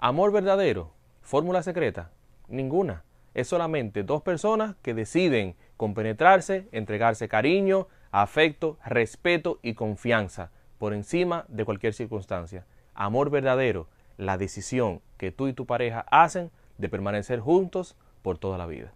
Amor verdadero, fórmula secreta, ninguna. Es solamente dos personas que deciden compenetrarse, entregarse cariño, afecto, respeto y confianza por encima de cualquier circunstancia. Amor verdadero, la decisión que tú y tu pareja hacen de permanecer juntos por toda la vida.